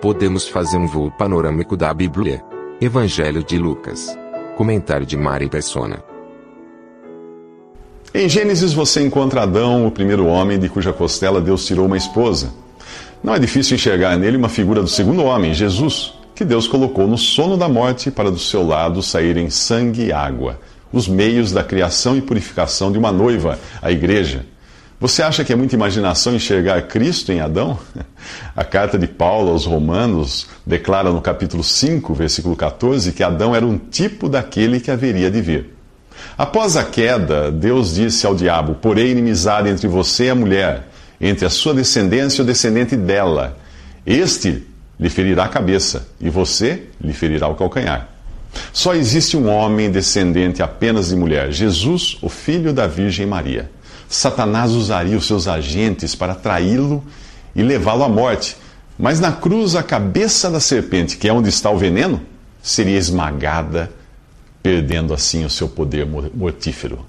Podemos fazer um voo panorâmico da Bíblia. Evangelho de Lucas. Comentário de Mari Persona. Em Gênesis você encontra Adão, o primeiro homem de cuja costela Deus tirou uma esposa. Não é difícil enxergar nele uma figura do segundo homem, Jesus, que Deus colocou no sono da morte para do seu lado saírem sangue e água, os meios da criação e purificação de uma noiva, a igreja. Você acha que é muita imaginação enxergar Cristo em Adão? A carta de Paulo aos Romanos declara no capítulo 5, versículo 14, que Adão era um tipo daquele que haveria de vir. Após a queda, Deus disse ao diabo: Porém, inimizade entre você e a mulher, entre a sua descendência e o descendente dela. Este lhe ferirá a cabeça, e você lhe ferirá o calcanhar. Só existe um homem descendente apenas de mulher, Jesus, o filho da Virgem Maria. Satanás usaria os seus agentes para traí-lo e levá-lo à morte. Mas na cruz, a cabeça da serpente, que é onde está o veneno, seria esmagada, perdendo assim o seu poder mortífero.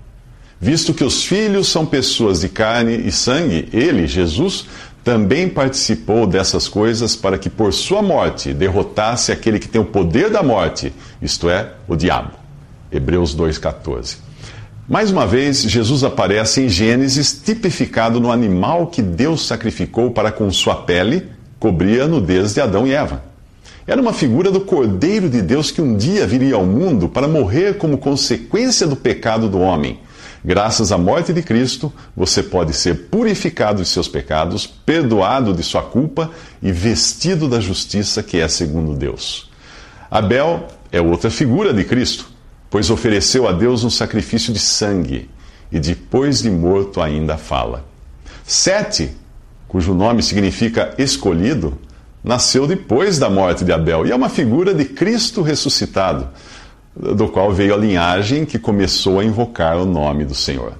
Visto que os filhos são pessoas de carne e sangue, ele, Jesus, também participou dessas coisas para que por sua morte derrotasse aquele que tem o poder da morte, isto é, o diabo. Hebreus 2,14. Mais uma vez, Jesus aparece em Gênesis tipificado no animal que Deus sacrificou para com sua pele cobrir a nudez de Adão e Eva. Era uma figura do Cordeiro de Deus que um dia viria ao mundo para morrer como consequência do pecado do homem. Graças à morte de Cristo, você pode ser purificado de seus pecados, perdoado de sua culpa e vestido da justiça que é segundo Deus. Abel é outra figura de Cristo pois ofereceu a Deus um sacrifício de sangue, e depois de morto ainda fala. Sete, cujo nome significa escolhido, nasceu depois da morte de Abel, e é uma figura de Cristo ressuscitado, do qual veio a linhagem que começou a invocar o nome do Senhor.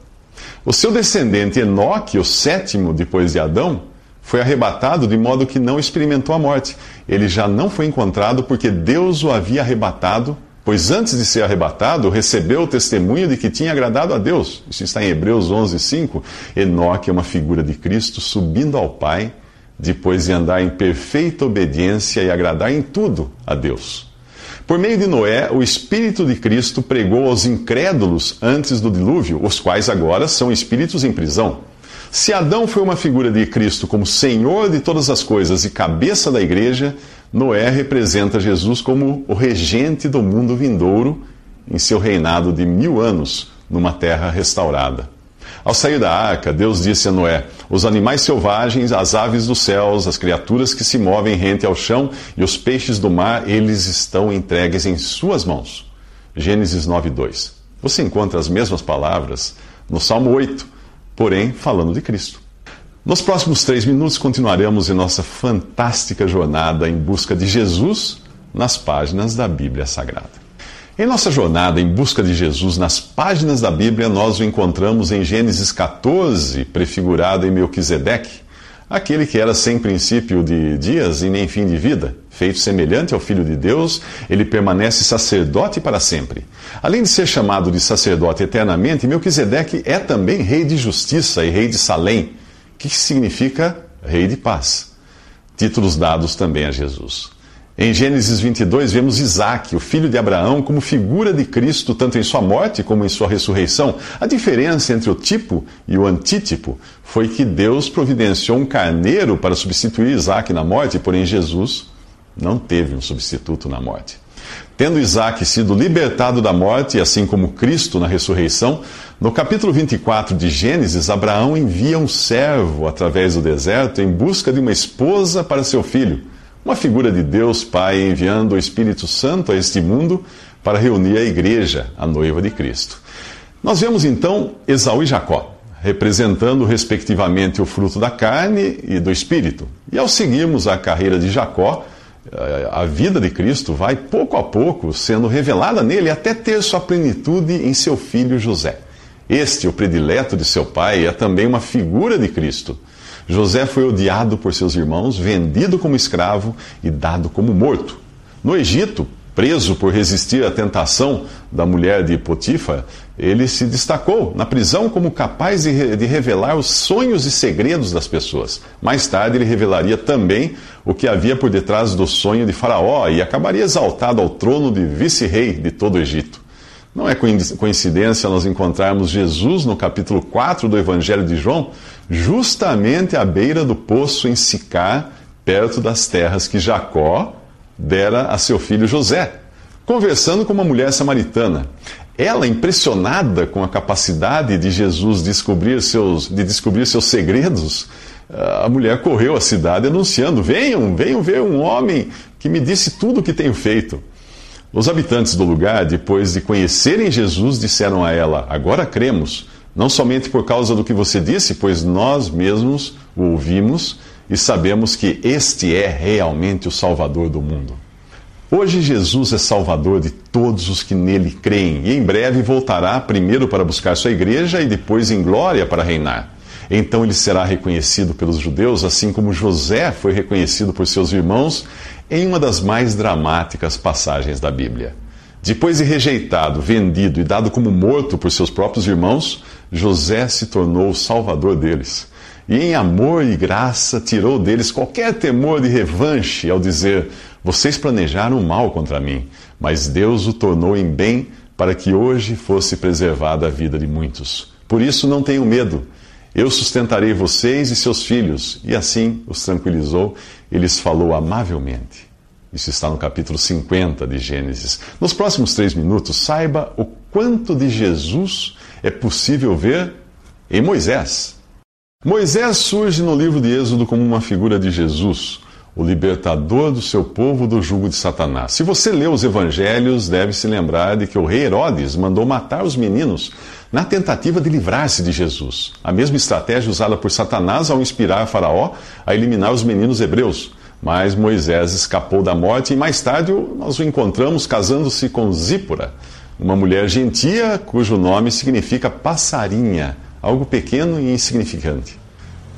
O seu descendente Enoque, o sétimo depois de Adão, foi arrebatado de modo que não experimentou a morte. Ele já não foi encontrado porque Deus o havia arrebatado Pois antes de ser arrebatado, recebeu o testemunho de que tinha agradado a Deus. Isso está em Hebreus 11, 5. Enoque é uma figura de Cristo subindo ao Pai, depois de andar em perfeita obediência e agradar em tudo a Deus. Por meio de Noé, o Espírito de Cristo pregou aos incrédulos antes do dilúvio, os quais agora são espíritos em prisão. Se Adão foi uma figura de Cristo como Senhor de todas as coisas e cabeça da igreja, Noé representa Jesus como o regente do mundo vindouro em seu reinado de mil anos numa terra restaurada. Ao sair da arca, Deus disse a Noé: Os animais selvagens, as aves dos céus, as criaturas que se movem rente ao chão e os peixes do mar, eles estão entregues em suas mãos. Gênesis 9:2. Você encontra as mesmas palavras no Salmo 8, porém falando de Cristo. Nos próximos três minutos continuaremos em nossa fantástica jornada em busca de Jesus nas páginas da Bíblia Sagrada. Em nossa jornada em busca de Jesus nas páginas da Bíblia, nós o encontramos em Gênesis 14, prefigurado em Melquisedeque, aquele que era sem princípio de dias e nem fim de vida, feito semelhante ao Filho de Deus, ele permanece sacerdote para sempre. Além de ser chamado de sacerdote eternamente, Melquisedeque é também rei de justiça e rei de Salém que significa Rei de Paz. Títulos dados também a Jesus. Em Gênesis 22, vemos Isaac, o filho de Abraão, como figura de Cristo, tanto em sua morte como em sua ressurreição. A diferença entre o tipo e o antítipo foi que Deus providenciou um carneiro para substituir Isaac na morte, porém Jesus não teve um substituto na morte. Tendo Isaac sido libertado da morte, assim como Cristo na ressurreição, no capítulo 24 de Gênesis, Abraão envia um servo através do deserto em busca de uma esposa para seu filho, uma figura de Deus Pai enviando o Espírito Santo a este mundo para reunir a igreja, a noiva de Cristo. Nós vemos então Esaú e Jacó, representando respectivamente o fruto da carne e do espírito. E ao seguirmos a carreira de Jacó, a vida de Cristo vai pouco a pouco sendo revelada nele até ter sua plenitude em seu filho José. Este, o predileto de seu pai, é também uma figura de Cristo. José foi odiado por seus irmãos, vendido como escravo e dado como morto. No Egito, preso por resistir à tentação da mulher de Potifar, ele se destacou na prisão como capaz de, de, revelar os sonhos e segredos das pessoas. Mais tarde, ele revelaria também o que havia por detrás do sonho de Faraó e acabaria exaltado ao trono de vice-rei de todo o Egito. Não é coincidência nós encontrarmos Jesus no capítulo 4 do Evangelho de João, justamente à beira do poço em Sicar, perto das terras que Jacó dera a seu filho José, conversando com uma mulher samaritana. Ela, impressionada com a capacidade de Jesus descobrir seus, de descobrir seus segredos, a mulher correu à cidade anunciando: Venham, venham ver um homem que me disse tudo o que tenho feito. Os habitantes do lugar, depois de conhecerem Jesus, disseram a ela: Agora cremos, não somente por causa do que você disse, pois nós mesmos o ouvimos e sabemos que este é realmente o Salvador do mundo. Hoje Jesus é Salvador de todos os que nele creem e em breve voltará primeiro para buscar sua igreja e depois em glória para reinar. Então ele será reconhecido pelos judeus, assim como José foi reconhecido por seus irmãos em uma das mais dramáticas passagens da Bíblia. Depois de rejeitado, vendido e dado como morto por seus próprios irmãos, José se tornou o salvador deles e em amor e graça tirou deles qualquer temor de revanche ao dizer: Vocês planejaram mal contra mim, mas Deus o tornou em bem para que hoje fosse preservada a vida de muitos. Por isso não tenham medo. Eu sustentarei vocês e seus filhos. E assim os tranquilizou e lhes falou amavelmente. Isso está no capítulo 50 de Gênesis. Nos próximos três minutos, saiba o quanto de Jesus é possível ver em Moisés. Moisés surge no livro de Êxodo como uma figura de Jesus, o libertador do seu povo do jugo de Satanás. Se você lê os evangelhos, deve se lembrar de que o rei Herodes mandou matar os meninos na tentativa de livrar-se de Jesus. A mesma estratégia usada por Satanás ao inspirar Faraó a eliminar os meninos hebreus. Mas Moisés escapou da morte e mais tarde nós o encontramos casando-se com Zípora, uma mulher gentia cujo nome significa passarinha algo pequeno e insignificante.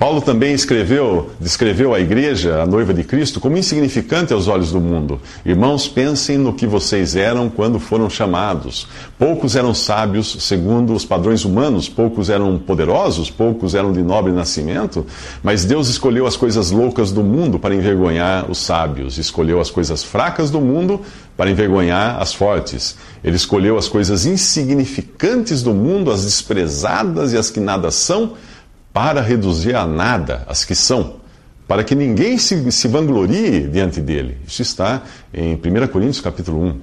Paulo também escreveu, descreveu a igreja, a noiva de Cristo, como insignificante aos olhos do mundo. Irmãos, pensem no que vocês eram quando foram chamados. Poucos eram sábios segundo os padrões humanos, poucos eram poderosos, poucos eram de nobre nascimento, mas Deus escolheu as coisas loucas do mundo para envergonhar os sábios, escolheu as coisas fracas do mundo para envergonhar as fortes. Ele escolheu as coisas insignificantes do mundo, as desprezadas e as que nada são, para reduzir a nada as que são, para que ninguém se, se vanglorie diante dele. Isso está em 1 Coríntios capítulo 1.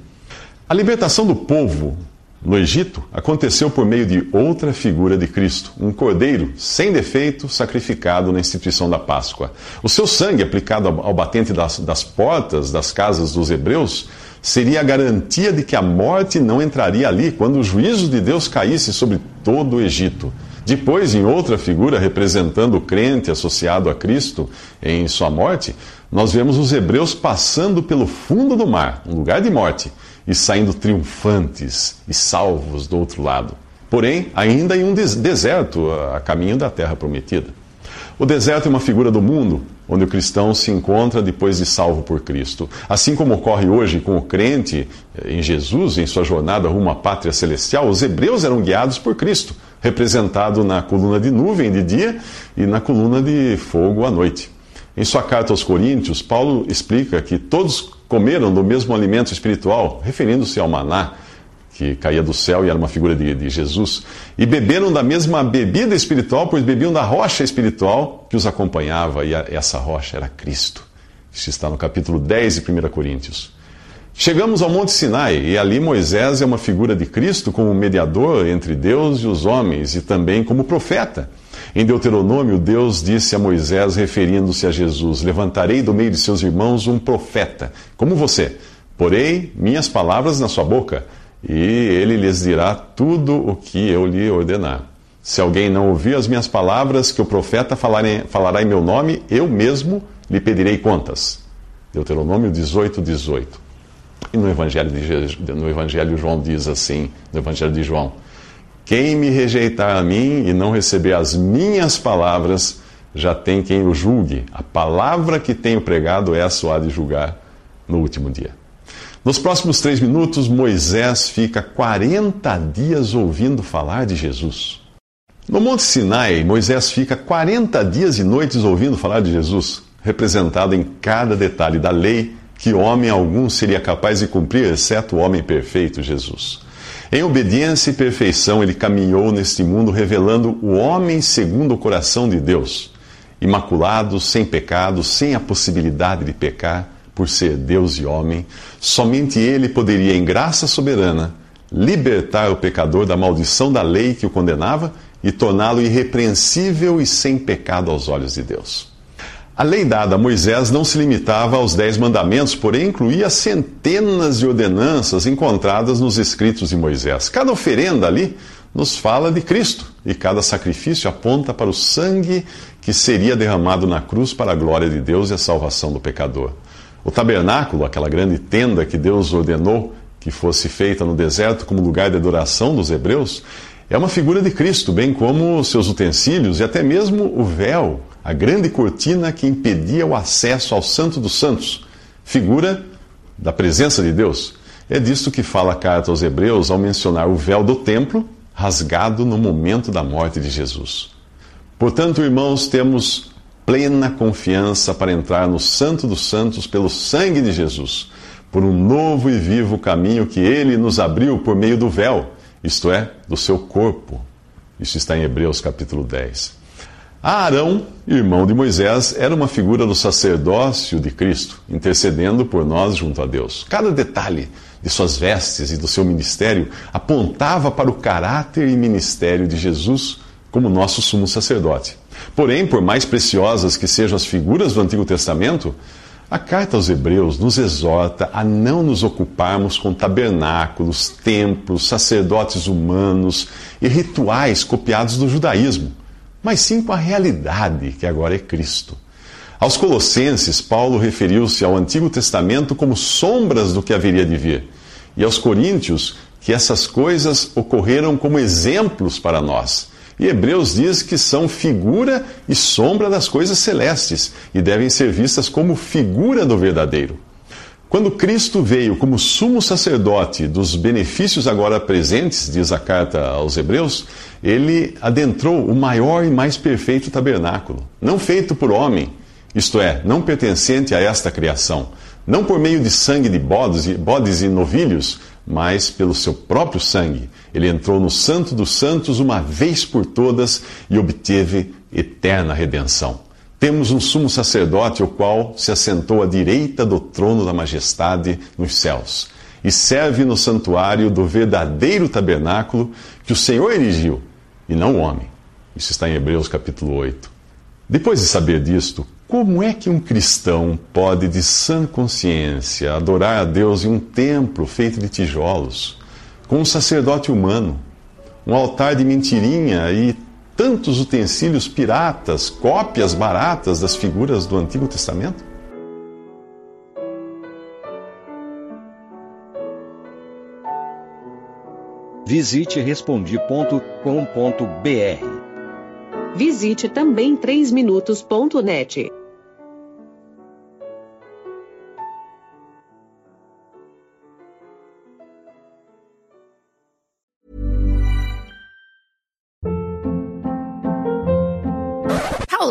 A libertação do povo no Egito aconteceu por meio de outra figura de Cristo, um cordeiro sem defeito sacrificado na instituição da Páscoa. O seu sangue aplicado ao batente das, das portas das casas dos hebreus seria a garantia de que a morte não entraria ali quando o juízo de Deus caísse sobre todo o Egito. Depois, em outra figura representando o crente associado a Cristo em sua morte, nós vemos os hebreus passando pelo fundo do mar, um lugar de morte, e saindo triunfantes e salvos do outro lado. Porém, ainda em um deserto a caminho da terra prometida. O deserto é uma figura do mundo onde o cristão se encontra depois de salvo por Cristo. Assim como ocorre hoje com o crente em Jesus, em sua jornada rumo à pátria celestial, os hebreus eram guiados por Cristo, representado na coluna de nuvem de dia e na coluna de fogo à noite. Em sua carta aos Coríntios, Paulo explica que todos comeram do mesmo alimento espiritual, referindo-se ao maná que caía do céu e era uma figura de, de, Jesus, e beberam da mesma bebida espiritual, pois bebiam da rocha espiritual que os acompanhava, e a, essa rocha era Cristo. Isso está no capítulo 10 de 1 Coríntios. Chegamos ao Monte Sinai, e ali Moisés é uma figura de Cristo como mediador entre Deus e os homens, e também como profeta. Em Deuteronômio, Deus disse a Moisés, referindo-se a Jesus: Levantarei do meio de seus irmãos um profeta, como você. Porei minhas palavras na sua boca e ele lhes dirá tudo o que eu lhe ordenar. Se alguém não ouvir as minhas palavras que o profeta falará em meu nome, eu mesmo lhe pedirei contas. Deuteronômio 18, 18. E no Evangelho, de, no Evangelho João diz assim, no Evangelho de João, quem me rejeitar a mim e não receber as minhas palavras, já tem quem o julgue. A palavra que tenho pregado, essa há de julgar no último dia. Nos próximos três minutos, Moisés fica 40 dias ouvindo falar de Jesus. No Monte Sinai, Moisés fica 40 dias e noites ouvindo falar de Jesus, representado em cada detalhe da lei que homem algum seria capaz de cumprir, exceto o homem perfeito, Jesus. Em obediência e perfeição, ele caminhou neste mundo revelando o homem segundo o coração de Deus, imaculado, sem pecado, sem a possibilidade de pecar, por ser Deus e homem. Somente ele poderia, em graça soberana, libertar o pecador da maldição da lei que o condenava e torná-lo irrepreensível e sem pecado aos olhos de Deus. A lei dada a Moisés não se limitava aos dez mandamentos, porém incluía centenas de ordenanças encontradas nos escritos de Moisés. Cada oferenda ali nos fala de Cristo e cada sacrifício aponta para o sangue que seria derramado na cruz para a glória de Deus e a salvação do pecador. O tabernáculo, aquela grande tenda que Deus ordenou que fosse feita no deserto como lugar de adoração dos hebreus, é uma figura de Cristo, bem como seus utensílios e até mesmo o véu a grande cortina que impedia o acesso ao Santo dos Santos, figura da presença de Deus. É disto que fala a carta aos Hebreus ao mencionar o véu do templo rasgado no momento da morte de Jesus. Portanto, irmãos, temos plena confiança para entrar no Santo dos Santos pelo sangue de Jesus, por um novo e vivo caminho que ele nos abriu por meio do véu, isto é, do seu corpo. Isso está em Hebreus capítulo 10. Arão, irmão de Moisés, era uma figura do sacerdócio de Cristo, intercedendo por nós junto a Deus. Cada detalhe de suas vestes e do seu ministério apontava para o caráter e ministério de Jesus como nosso sumo sacerdote. Porém, por mais preciosas que sejam as figuras do Antigo Testamento, a carta aos Hebreus nos exorta a não nos ocuparmos com tabernáculos, templos, sacerdotes humanos e rituais copiados do judaísmo mas sim com a realidade que agora é Cristo. Aos Colossenses, Paulo referiu-se ao Antigo Testamento como sombras do que haveria de vir, e aos Coríntios, que essas coisas ocorreram como exemplos para nós. E Hebreus diz que são figura e sombra das coisas celestes e devem ser vistas como figura do verdadeiro. Quando Cristo veio como sumo sacerdote dos benefícios agora presentes, diz a carta aos Hebreus, ele adentrou o maior e mais perfeito tabernáculo, não feito por homem, isto é, não pertencente a esta criação, não por meio de sangue de bodes, bodes e novilhos, mas pelo seu próprio sangue. Ele entrou no Santo dos Santos uma vez por todas e obteve eterna redenção. Temos um sumo sacerdote, o qual se assentou à direita do trono da majestade nos céus, e serve no santuário do verdadeiro tabernáculo que o Senhor erigiu, e não o homem. Isso está em Hebreus capítulo 8. Depois de saber disto, como é que um cristão pode, de sã consciência, adorar a Deus em um templo feito de tijolos, com um sacerdote humano, um altar de mentirinha e tantos utensílios piratas, cópias baratas das figuras do Antigo Testamento? Visite respondi.com.br. Visite também 3minutos.net.